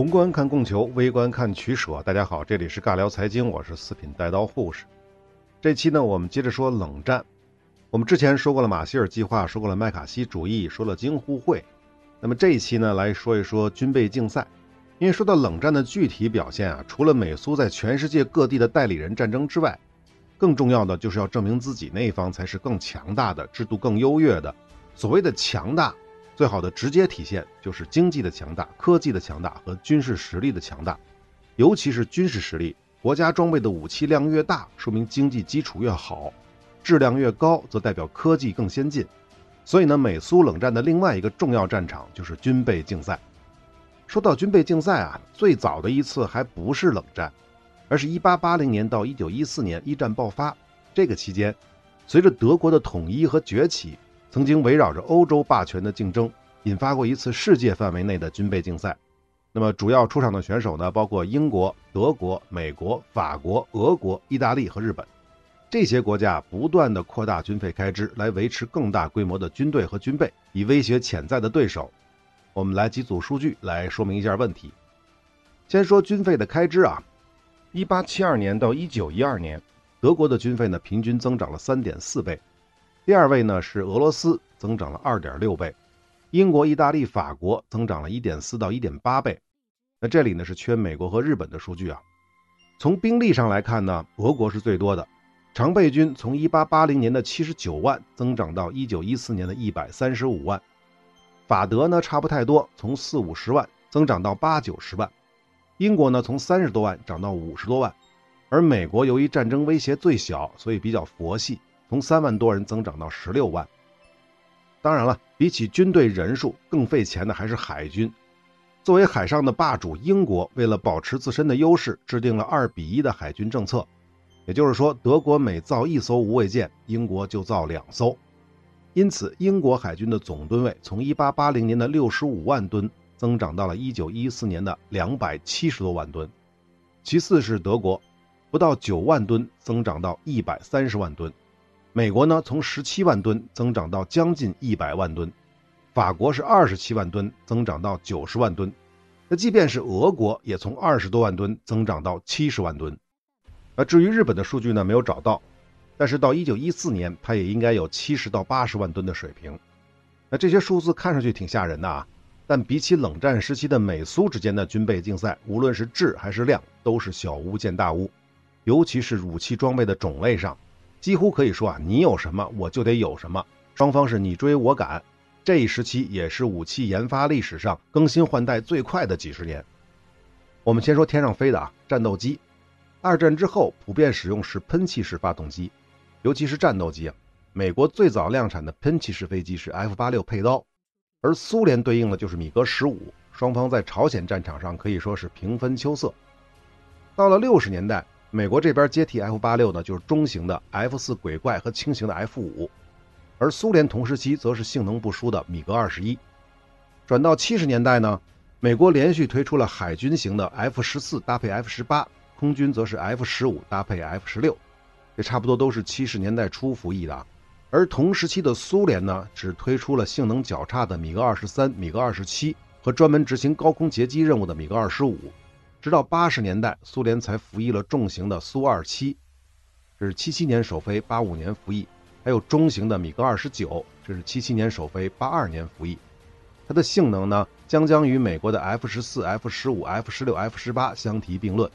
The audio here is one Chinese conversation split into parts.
宏观看供求，微观看取舍。大家好，这里是尬聊财经，我是四品带刀护士。这期呢，我们接着说冷战。我们之前说过了马歇尔计划，说过了麦卡锡主义，说了京沪会。那么这一期呢，来说一说军备竞赛。因为说到冷战的具体表现啊，除了美苏在全世界各地的代理人战争之外，更重要的就是要证明自己那一方才是更强大的，制度更优越的。所谓的强大。最好的直接体现就是经济的强大、科技的强大和军事实力的强大，尤其是军事实力。国家装备的武器量越大，说明经济基础越好；质量越高，则代表科技更先进。所以呢，美苏冷战的另外一个重要战场就是军备竞赛。说到军备竞赛啊，最早的一次还不是冷战，而是一八八零年到一九一四年一战爆发。这个期间，随着德国的统一和崛起。曾经围绕着欧洲霸权的竞争，引发过一次世界范围内的军备竞赛。那么主要出场的选手呢，包括英国、德国、美国、法国、俄国、意大利和日本。这些国家不断的扩大军费开支，来维持更大规模的军队和军备，以威胁潜在的对手。我们来几组数据来说明一下问题。先说军费的开支啊，一八七二年到一九一二年，德国的军费呢平均增长了三点四倍。第二位呢是俄罗斯，增长了二点六倍，英国、意大利、法国增长了一点四到一点八倍。那这里呢是缺美国和日本的数据啊。从兵力上来看呢，俄国是最多的，常备军从一八八零年的七十九万增长到一九一四年的一百三十五万。法德呢差不太多，从四五十万增长到八九十万。英国呢从三十多万涨到五十多万，而美国由于战争威胁最小，所以比较佛系。从三万多人增长到十六万。当然了，比起军队人数，更费钱的还是海军。作为海上的霸主，英国为了保持自身的优势，制定了二比一的海军政策。也就是说，德国每造一艘无畏舰，英国就造两艘。因此，英国海军的总吨位从1880年的65万吨增长到了1914年的270多万吨。其次是德国，不到9万吨增长到130万吨。美国呢，从十七万吨增长到将近一百万吨，法国是二十七万吨增长到九十万吨，那即便是俄国也从二十多万吨增长到七十万吨。那至于日本的数据呢，没有找到，但是到一九一四年，它也应该有七十到八十万吨的水平。那这些数字看上去挺吓人的啊，但比起冷战时期的美苏之间的军备竞赛，无论是质还是量，都是小巫见大巫，尤其是武器装备的种类上。几乎可以说啊，你有什么我就得有什么，双方是你追我赶。这一时期也是武器研发历史上更新换代最快的几十年。我们先说天上飞的啊，战斗机。二战之后普遍使用是喷气式发动机，尤其是战斗机啊。美国最早量产的喷气式飞机是 F 八六佩刀，而苏联对应的就是米格十五。双方在朝鲜战场上可以说是平分秋色。到了六十年代。美国这边接替 F 八六呢，就是中型的 F 四鬼怪和轻型的 F 五，而苏联同时期则是性能不输的米格二十一。转到七十年代呢，美国连续推出了海军型的 F 十四搭配 F 十八，空军则是 F 十五搭配 F 十六，这差不多都是七十年代初服役的。而同时期的苏联呢，只推出了性能较差的米格二十三、米格二十七和专门执行高空截击任务的米格二十五。直到八十年代，苏联才服役了重型的苏二七，这是七七年首飞，八五年服役；还有中型的米格二十九，这是七七年首飞，八二年服役。它的性能呢，将将与美国的 F 十四、F 十五、F 十六、F 十八相提并论。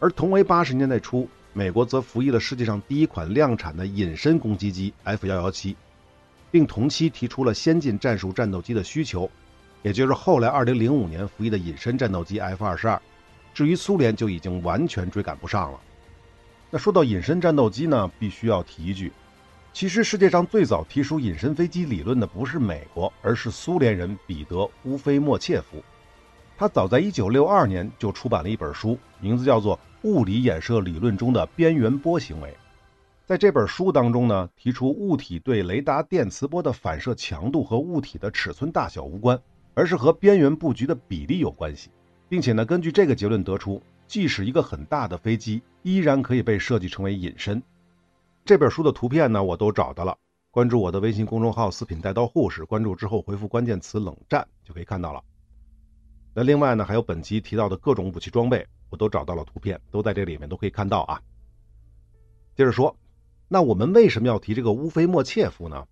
而同为八十年代初，美国则服役了世界上第一款量产的隐身攻击机 F 幺幺七，并同期提出了先进战术战斗机的需求，也就是后来二零零五年服役的隐身战斗机 F 二十二。至于苏联就已经完全追赶不上了。那说到隐身战斗机呢，必须要提一句，其实世界上最早提出隐身飞机理论的不是美国，而是苏联人彼得·乌菲莫切夫。他早在1962年就出版了一本书，名字叫做《物理衍射理论中的边缘波行为》。在这本书当中呢，提出物体对雷达电磁波的反射强度和物体的尺寸大小无关，而是和边缘布局的比例有关系。并且呢，根据这个结论得出，即使一个很大的飞机，依然可以被设计成为隐身。这本书的图片呢，我都找到了。关注我的微信公众号“四品带刀护士”，关注之后回复关键词“冷战”就可以看到了。那另外呢，还有本期提到的各种武器装备，我都找到了图片，都在这里面都可以看到啊。接着说，那我们为什么要提这个乌菲莫切夫呢？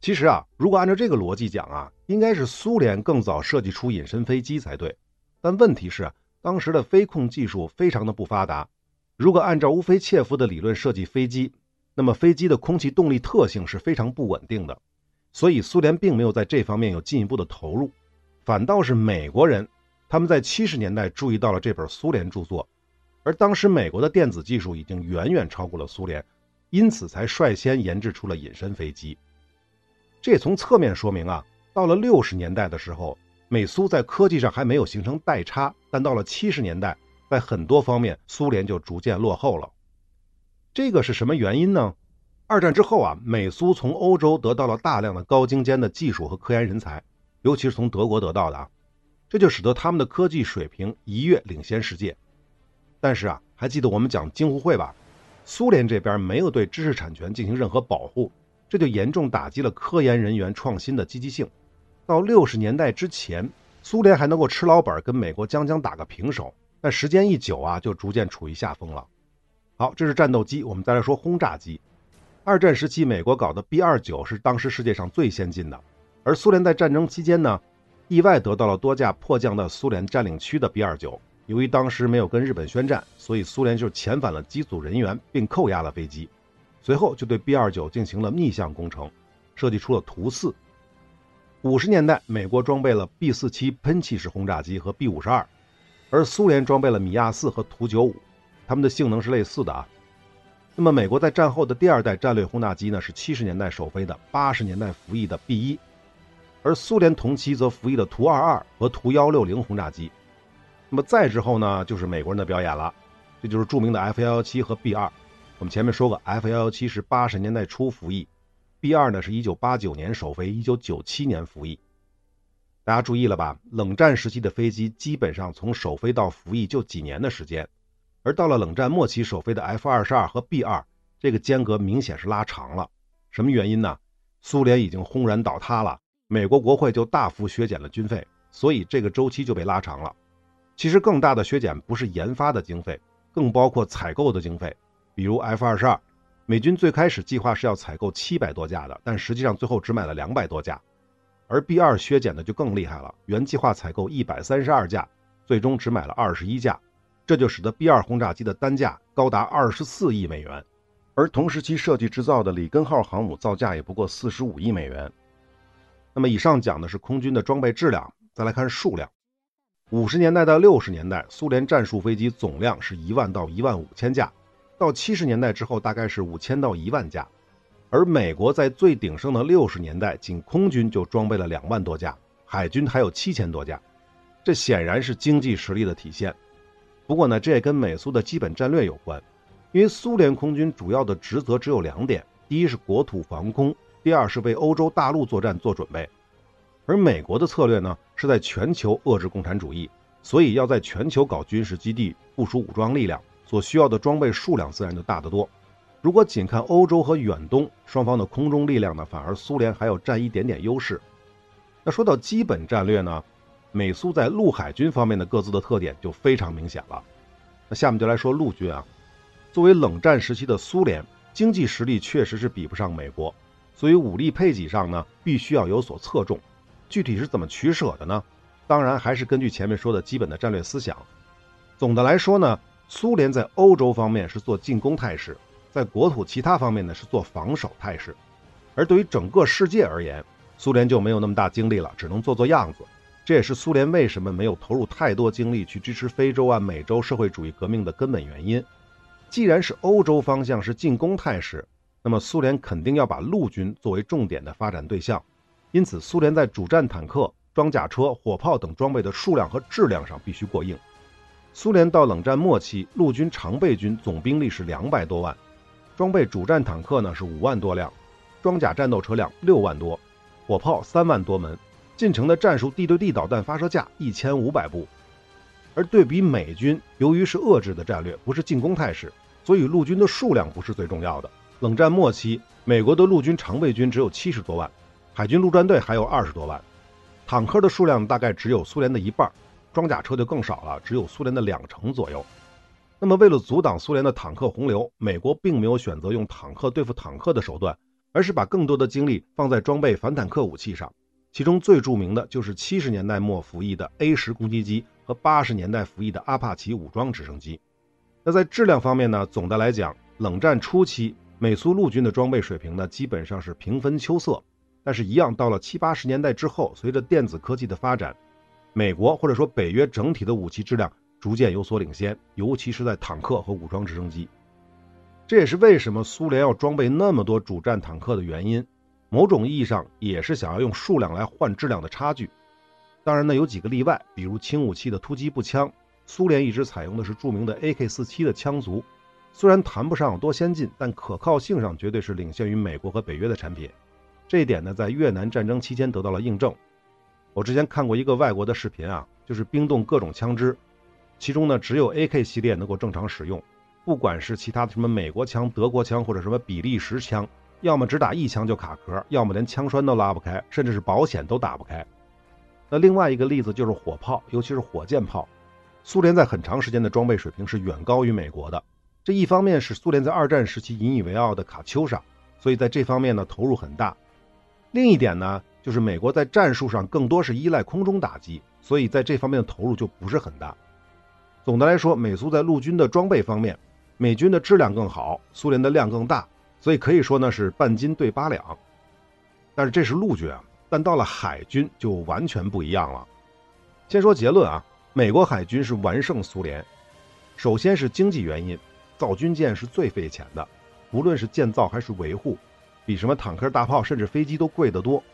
其实啊，如果按照这个逻辑讲啊，应该是苏联更早设计出隐身飞机才对。但问题是，当时的飞控技术非常的不发达。如果按照乌菲切夫的理论设计飞机，那么飞机的空气动力特性是非常不稳定的。所以苏联并没有在这方面有进一步的投入，反倒是美国人，他们在七十年代注意到了这本苏联著作，而当时美国的电子技术已经远远超过了苏联，因此才率先研制出了隐身飞机。这也从侧面说明啊，到了六十年代的时候，美苏在科技上还没有形成代差，但到了七十年代，在很多方面苏联就逐渐落后了。这个是什么原因呢？二战之后啊，美苏从欧洲得到了大量的高精尖的技术和科研人才，尤其是从德国得到的啊，这就使得他们的科技水平一跃领先世界。但是啊，还记得我们讲京沪会吧？苏联这边没有对知识产权进行任何保护。这就严重打击了科研人员创新的积极性。到六十年代之前，苏联还能够吃老本，跟美国将将打个平手。但时间一久啊，就逐渐处于下风了。好，这是战斗机，我们再来说轰炸机。二战时期，美国搞的 B 二九是当时世界上最先进的，而苏联在战争期间呢，意外得到了多架迫降到苏联占领区的 B 二九。由于当时没有跟日本宣战，所以苏联就遣返了机组人员，并扣押了飞机。随后就对 B 二九进行了逆向工程，设计出了图四。五十年代，美国装备了 B 四七喷气式轰炸机和 B 五十二，而苏联装备了米亚四和图九五，它们的性能是类似的啊。那么，美国在战后的第二代战略轰炸机呢，是七十年代首飞的八十年代服役的 B 一，而苏联同期则服役的图二二和图幺六零轰炸机。那么再之后呢，就是美国人的表演了，这就是著名的 F 幺幺七和 B 二。我们前面说过，F 幺幺七是八十年代初服役，B 二呢是一九八九年首飞，一九九七年服役。大家注意了吧？冷战时期的飞机基本上从首飞到服役就几年的时间，而到了冷战末期首飞的 F 二十二和 B 二，这个间隔明显是拉长了。什么原因呢？苏联已经轰然倒塌了，美国国会就大幅削减了军费，所以这个周期就被拉长了。其实更大的削减不是研发的经费，更包括采购的经费。比如 F 二十二，美军最开始计划是要采购七百多架的，但实际上最后只买了两百多架。而 B 二削减的就更厉害了，原计划采购一百三十二架，最终只买了二十一架，这就使得 B 二轰炸机的单价高达二十四亿美元，而同时期设计制造的里根号航母造价也不过四十五亿美元。那么以上讲的是空军的装备质量，再来看数量。五十年代到六十年代，苏联战术飞机总量是一万到一万五千架。到七十年代之后，大概是五千到一万架，而美国在最鼎盛的六十年代，仅空军就装备了两万多架，海军还有七千多架，这显然是经济实力的体现。不过呢，这也跟美苏的基本战略有关，因为苏联空军主要的职责只有两点：第一是国土防空，第二是为欧洲大陆作战做准备。而美国的策略呢，是在全球遏制共产主义，所以要在全球搞军事基地，部署武装力量。所需要的装备数量自然就大得多。如果仅看欧洲和远东双方的空中力量呢，反而苏联还要占一点点优势。那说到基本战略呢，美苏在陆海军方面的各自的特点就非常明显了。那下面就来说陆军啊，作为冷战时期的苏联，经济实力确实是比不上美国，所以武力配给上呢，必须要有所侧重。具体是怎么取舍的呢？当然还是根据前面说的基本的战略思想。总的来说呢。苏联在欧洲方面是做进攻态势，在国土其他方面呢是做防守态势，而对于整个世界而言，苏联就没有那么大精力了，只能做做样子。这也是苏联为什么没有投入太多精力去支持非洲啊、美洲社会主义革命的根本原因。既然是欧洲方向是进攻态势，那么苏联肯定要把陆军作为重点的发展对象，因此苏联在主战坦克、装甲车、火炮等装备的数量和质量上必须过硬。苏联到冷战末期，陆军常备军总兵力是两百多万，装备主战坦克呢是五万多辆，装甲战斗车辆六万多，火炮三万多门，近程的战术地对地导弹发射架一千五百部。而对比美军，由于是遏制的战略，不是进攻态势，所以陆军的数量不是最重要的。冷战末期，美国的陆军常备军只有七十多万，海军陆战队还有二十多万，坦克的数量大概只有苏联的一半。装甲车就更少了，只有苏联的两成左右。那么，为了阻挡苏联的坦克洪流，美国并没有选择用坦克对付坦克的手段，而是把更多的精力放在装备反坦克武器上。其中最著名的就是七十年代末服役的 A 十攻击机和八十年代服役的阿帕奇武装直升机。那在质量方面呢？总的来讲，冷战初期美苏陆军的装备水平呢，基本上是平分秋色。但是，一样到了七八十年代之后，随着电子科技的发展，美国或者说北约整体的武器质量逐渐有所领先，尤其是在坦克和武装直升机。这也是为什么苏联要装备那么多主战坦克的原因。某种意义上，也是想要用数量来换质量的差距。当然呢，有几个例外，比如轻武器的突击步枪。苏联一直采用的是著名的 AK-47 的枪族，虽然谈不上有多先进，但可靠性上绝对是领先于美国和北约的产品。这一点呢，在越南战争期间得到了印证。我之前看过一个外国的视频啊，就是冰冻各种枪支，其中呢只有 AK 系列能够正常使用，不管是其他的什么美国枪、德国枪或者什么比利时枪，要么只打一枪就卡壳，要么连枪栓都拉不开，甚至是保险都打不开。那另外一个例子就是火炮，尤其是火箭炮。苏联在很长时间的装备水平是远高于美国的，这一方面是苏联在二战时期引以为傲的卡秋莎，所以在这方面呢投入很大。另一点呢，就是美国在战术上更多是依赖空中打击，所以在这方面的投入就不是很大。总的来说，美苏在陆军的装备方面，美军的质量更好，苏联的量更大，所以可以说呢是半斤对八两。但是这是陆军啊，但到了海军就完全不一样了。先说结论啊。美国海军是完胜苏联，首先是经济原因，造军舰是最费钱的，无论是建造还是维护，比什么坦克、大炮甚至飞机都贵得多。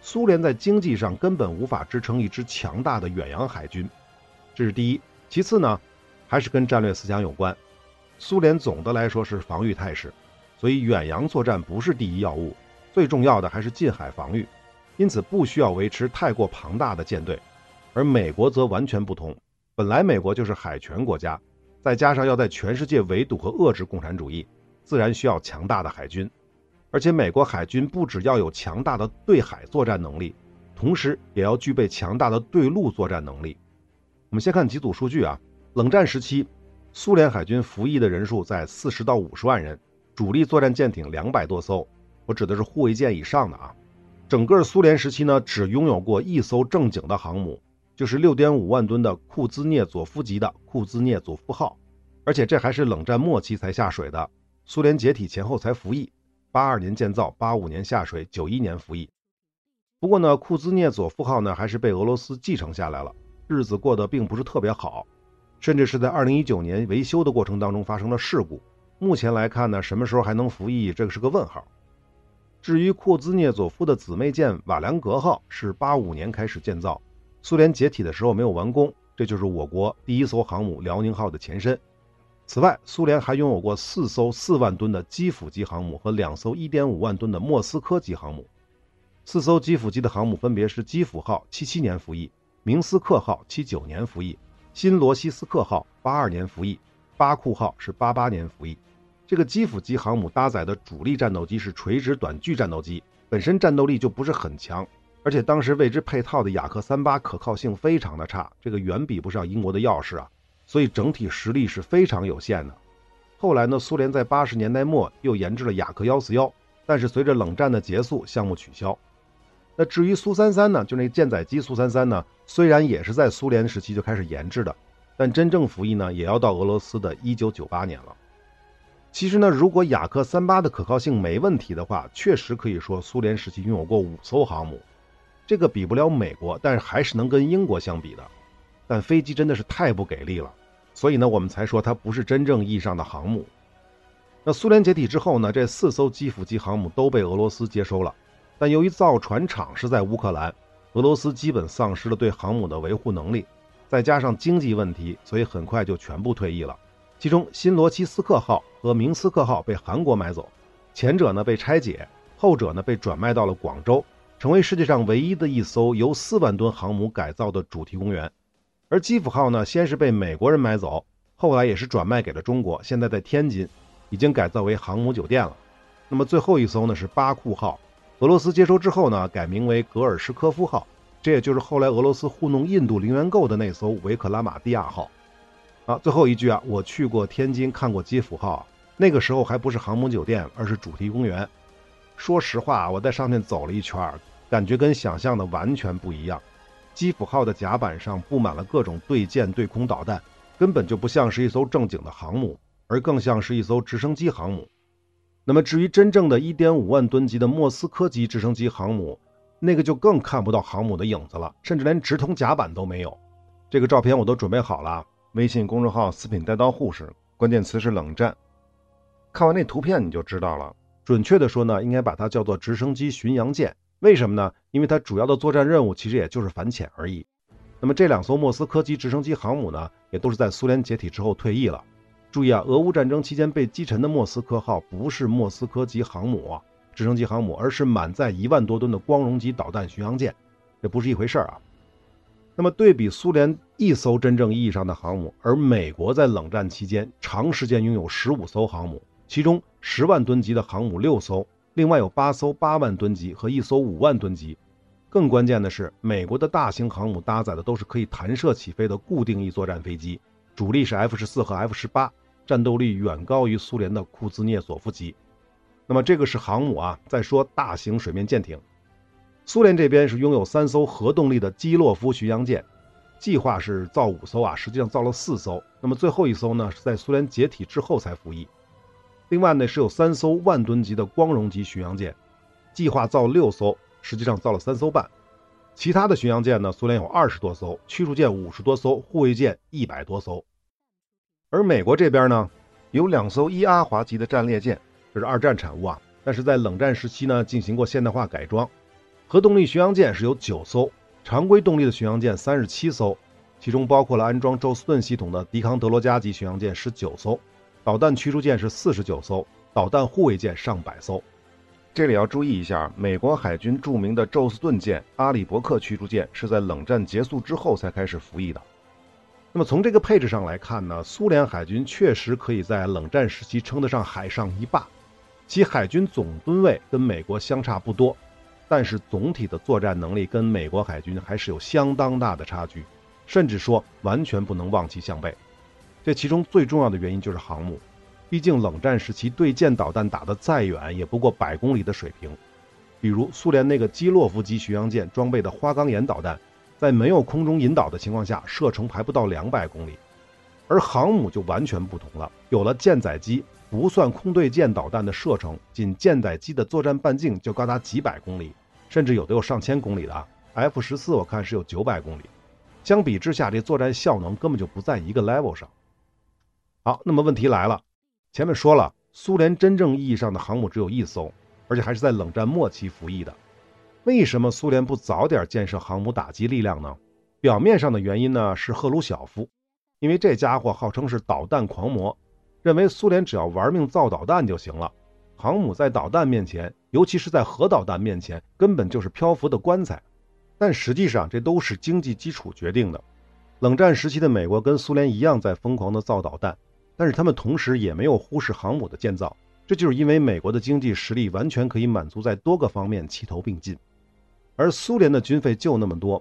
苏联在经济上根本无法支撑一支强大的远洋海军，这是第一。其次呢，还是跟战略思想有关。苏联总的来说是防御态势，所以远洋作战不是第一要务，最重要的还是近海防御，因此不需要维持太过庞大的舰队。而美国则完全不同，本来美国就是海权国家，再加上要在全世界围堵和遏制共产主义，自然需要强大的海军。而且美国海军不只要有强大的对海作战能力，同时也要具备强大的对陆作战能力。我们先看几组数据啊，冷战时期，苏联海军服役的人数在四十到五十万人，主力作战舰艇两百多艘，我指的是护卫舰以上的啊。整个苏联时期呢，只拥有过一艘正经的航母。就是六点五万吨的库兹涅佐夫级的库兹涅佐夫号，而且这还是冷战末期才下水的，苏联解体前后才服役，八二年建造，八五年下水，九一年服役。不过呢，库兹涅佐夫号呢还是被俄罗斯继承下来了，日子过得并不是特别好，甚至是在二零一九年维修的过程当中发生了事故。目前来看呢，什么时候还能服役，这个是个问号。至于库兹涅佐夫的姊妹舰瓦良格号，是八五年开始建造。苏联解体的时候没有完工，这就是我国第一艘航母辽宁号的前身。此外，苏联还拥有过四艘四万吨的基辅级航母和两艘一点五万吨的莫斯科级航母。四艘基辅级的航母分别是基辅号七七年服役，明斯克号七九年服役，新罗西斯克号八二年服役，巴库号是八八年服役。这个基辅级航母搭载的主力战斗机是垂直短距战斗机，本身战斗力就不是很强。而且当时为之配套的雅克三八可靠性非常的差，这个远比不上英国的钥匙啊，所以整体实力是非常有限的。后来呢，苏联在八十年代末又研制了雅克幺四幺，但是随着冷战的结束，项目取消。那至于苏三三呢，就那舰载机苏三三呢，虽然也是在苏联时期就开始研制的，但真正服役呢，也要到俄罗斯的一九九八年了。其实呢，如果雅克三八的可靠性没问题的话，确实可以说苏联时期拥有过五艘航母。这个比不了美国，但是还是能跟英国相比的。但飞机真的是太不给力了，所以呢，我们才说它不是真正意义上的航母。那苏联解体之后呢，这四艘基辅级航母都被俄罗斯接收了。但由于造船厂是在乌克兰，俄罗斯基本丧失了对航母的维护能力，再加上经济问题，所以很快就全部退役了。其中，新罗西斯克号和明斯克号被韩国买走，前者呢被拆解，后者呢被转卖到了广州。成为世界上唯一的一艘由四万吨航母改造的主题公园，而基辅号呢，先是被美国人买走，后来也是转卖给了中国，现在在天津，已经改造为航母酒店了。那么最后一艘呢是巴库号，俄罗斯接收之后呢，改名为格尔什科夫号，这也就是后来俄罗斯糊弄印度零元购的那艘维克拉玛蒂亚号。啊，最后一句啊，我去过天津看过基辅号，那个时候还不是航母酒店，而是主题公园。说实话，我在上面走了一圈，感觉跟想象的完全不一样。基辅号的甲板上布满了各种对舰对空导弹，根本就不像是一艘正经的航母，而更像是一艘直升机航母。那么至于真正的1.5万吨级的莫斯科级直升机航母，那个就更看不到航母的影子了，甚至连直通甲板都没有。这个照片我都准备好了，微信公众号“四品带刀护士”，关键词是冷战。看完那图片你就知道了。准确的说呢，应该把它叫做直升机巡洋舰。为什么呢？因为它主要的作战任务其实也就是反潜而已。那么这两艘莫斯科级直升机航母呢，也都是在苏联解体之后退役了。注意啊，俄乌战争期间被击沉的莫斯科号不是莫斯科级航母、啊直升机航母，而是满载一万多吨的光荣级导弹巡洋舰，这不是一回事儿啊。那么对比苏联一艘真正意义上的航母，而美国在冷战期间长时间拥有十五艘航母。其中十万吨级的航母六艘，另外有八艘八万吨级和一艘五万吨级。更关键的是，美国的大型航母搭载的都是可以弹射起飞的固定翼作战飞机，主力是 F 十四和 F 十八，战斗力远高于苏联的库兹涅佐夫级。那么这个是航母啊。再说大型水面舰艇，苏联这边是拥有三艘核动力的基洛夫巡洋舰，计划是造五艘啊，实际上造了四艘。那么最后一艘呢，是在苏联解体之后才服役。另外呢，是有三艘万吨级的光荣级巡洋舰，计划造六艘，实际上造了三艘半。其他的巡洋舰呢，苏联有二十多艘，驱逐舰五十多艘，护卫舰一百多艘。而美国这边呢，有两艘伊阿华级的战列舰，这是二战产物啊，但是在冷战时期呢，进行过现代化改装。核动力巡洋舰是有九艘，常规动力的巡洋舰三十七艘，其中包括了安装宙斯盾系统的迪康德罗加级巡洋舰十九艘。导弹驱逐舰是四十九艘，导弹护卫舰上百艘。这里要注意一下，美国海军著名的宙斯盾舰、阿里伯克驱逐舰是在冷战结束之后才开始服役的。那么从这个配置上来看呢，苏联海军确实可以在冷战时期称得上海上一霸，其海军总吨位跟美国相差不多，但是总体的作战能力跟美国海军还是有相当大的差距，甚至说完全不能望其项背。这其中最重要的原因就是航母，毕竟冷战时期对舰导弹打得再远，也不过百公里的水平。比如苏联那个基洛夫级巡洋舰装备的花岗岩导弹，在没有空中引导的情况下，射程还不到两百公里。而航母就完全不同了，有了舰载机，不算空对舰导弹的射程，仅舰载机的作战半径就高达几百公里，甚至有的有上千公里的。F 十四我看是有九百公里，相比之下，这作战效能根本就不在一个 level 上。好，那么问题来了，前面说了，苏联真正意义上的航母只有一艘，而且还是在冷战末期服役的。为什么苏联不早点建设航母打击力量呢？表面上的原因呢是赫鲁晓夫，因为这家伙号称是导弹狂魔，认为苏联只要玩命造导弹就行了，航母在导弹面前，尤其是在核导弹面前，根本就是漂浮的棺材。但实际上，这都是经济基础决定的。冷战时期的美国跟苏联一样，在疯狂的造导弹。但是他们同时也没有忽视航母的建造，这就是因为美国的经济实力完全可以满足在多个方面齐头并进，而苏联的军费就那么多。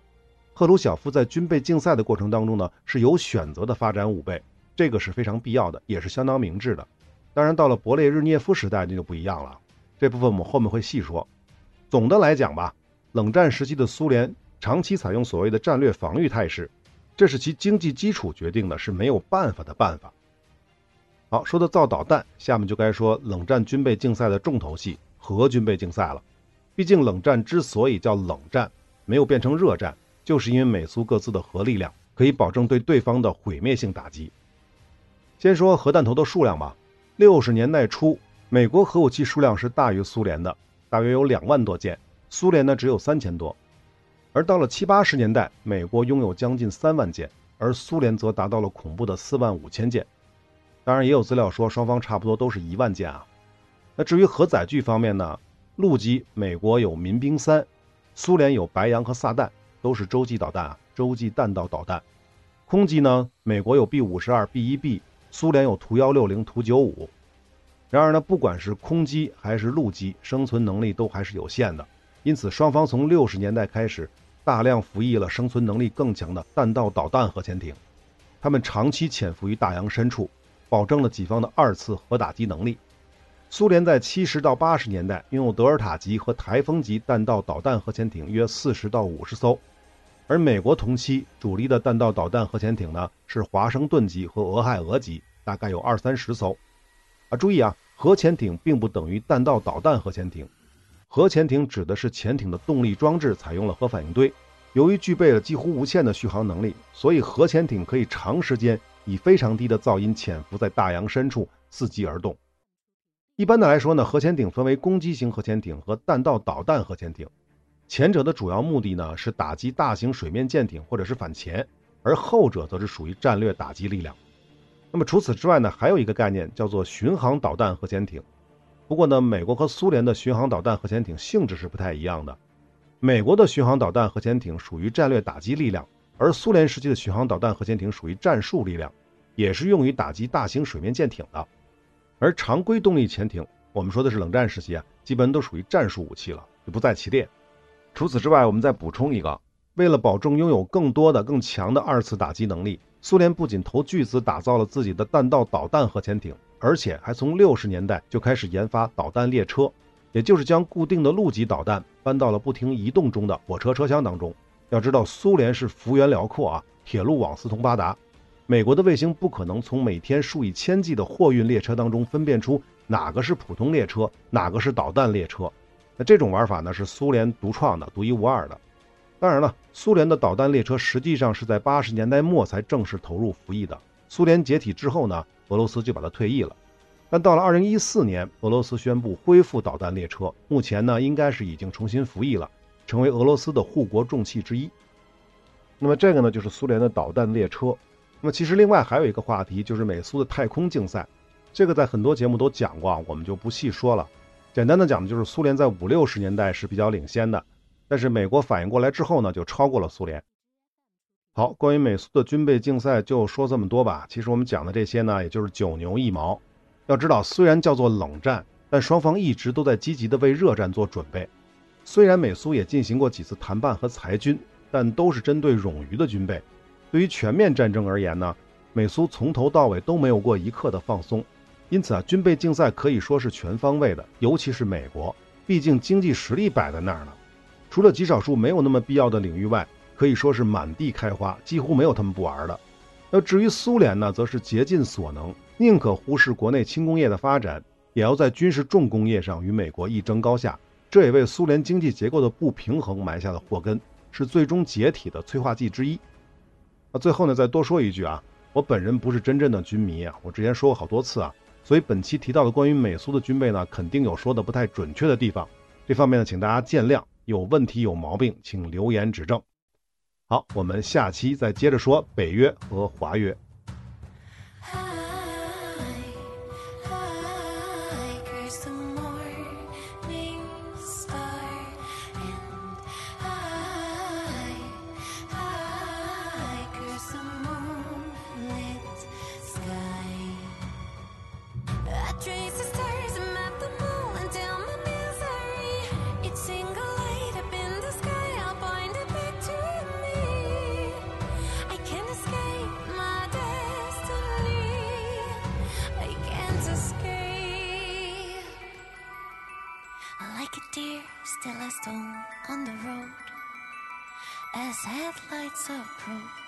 赫鲁晓夫在军备竞赛的过程当中呢，是有选择的发展武备，这个是非常必要的，也是相当明智的。当然，到了勃列日涅夫时代，那就不一样了。这部分我们后面会细说。总的来讲吧，冷战时期的苏联长期采用所谓的战略防御态势，这是其经济基础决定的，是没有办法的办法。好，说到造导弹，下面就该说冷战军备竞赛的重头戏——核军备竞赛了。毕竟，冷战之所以叫冷战，没有变成热战，就是因为美苏各自的核力量可以保证对对方的毁灭性打击。先说核弹头的数量吧。六十年代初，美国核武器数量是大于苏联的，大约有两万多件；苏联呢只有三千多。而到了七八十年代，美国拥有将近三万件，而苏联则达到了恐怖的四万五千件。当然，也有资料说双方差不多都是一万件啊。那至于核载具方面呢？陆基美国有民兵三，苏联有白杨和撒旦，都是洲际导弹啊，洲际弹道导弹。空机呢，美国有 B 五十二、B 一 B，苏联有图幺六零、图九五。然而呢，不管是空机还是陆基，生存能力都还是有限的。因此，双方从六十年代开始大量服役了生存能力更强的弹道导弹核潜艇，他们长期潜伏于大洋深处，保证了己方的二次核打击能力。苏联在七十到八十年代拥有德尔塔级和台风级弹道导弹核潜艇约四十到五十艘，而美国同期主力的弹道导弹核潜艇呢是华盛顿级和俄亥俄级，大概有二三十艘。啊，注意啊，核潜艇并不等于弹道导弹核潜艇，核潜艇指的是潜艇的动力装置采用了核反应堆，由于具备了几乎无限的续航能力，所以核潜艇可以长时间以非常低的噪音潜伏在大洋深处，伺机而动。一般的来说呢，核潜艇分为攻击型核潜艇和弹道导弹核潜艇。前者的主要目的呢是打击大型水面舰艇或者是反潜，而后者则是属于战略打击力量。那么除此之外呢，还有一个概念叫做巡航导弹核潜艇。不过呢，美国和苏联的巡航导弹核潜艇性质是不太一样的。美国的巡航导弹核潜艇属于战略打击力量，而苏联时期的巡航导弹核潜艇属于战术力量，也是用于打击大型水面舰艇的。而常规动力潜艇，我们说的是冷战时期啊，基本都属于战术武器了，就不在其列。除此之外，我们再补充一个，为了保证拥有更多的、更强的二次打击能力，苏联不仅投巨资打造了自己的弹道导弹核潜艇，而且还从六十年代就开始研发导弹列车，也就是将固定的陆基导弹搬到了不停移动中的火车车厢当中。要知道，苏联是幅员辽阔啊，铁路网四通八达。美国的卫星不可能从每天数以千计的货运列车当中分辨出哪个是普通列车，哪个是导弹列车。那这种玩法呢，是苏联独创的、独一无二的。当然了，苏联的导弹列车实际上是在八十年代末才正式投入服役的。苏联解体之后呢，俄罗斯就把它退役了。但到了二零一四年，俄罗斯宣布恢复导弹列车，目前呢，应该是已经重新服役了，成为俄罗斯的护国重器之一。那么这个呢，就是苏联的导弹列车。那么其实另外还有一个话题，就是美苏的太空竞赛，这个在很多节目都讲过，我们就不细说了。简单的讲呢，就是苏联在五六十年代是比较领先的，但是美国反应过来之后呢，就超过了苏联。好，关于美苏的军备竞赛就说这么多吧。其实我们讲的这些呢，也就是九牛一毛。要知道，虽然叫做冷战，但双方一直都在积极的为热战做准备。虽然美苏也进行过几次谈判和裁军，但都是针对冗余的军备。对于全面战争而言呢，美苏从头到尾都没有过一刻的放松，因此啊，军备竞赛可以说是全方位的，尤其是美国，毕竟经济实力摆在那儿呢。除了极少数没有那么必要的领域外，可以说是满地开花，几乎没有他们不玩的。那至于苏联呢，则是竭尽所能，宁可忽视国内轻工业的发展，也要在军事重工业上与美国一争高下。这也为苏联经济结构的不平衡埋下了祸根，是最终解体的催化剂之一。那最后呢，再多说一句啊，我本人不是真正的军迷啊，我之前说过好多次啊，所以本期提到的关于美苏的军备呢，肯定有说的不太准确的地方，这方面呢，请大家见谅，有问题有毛病，请留言指正。好，我们下期再接着说北约和华约。satellites approach.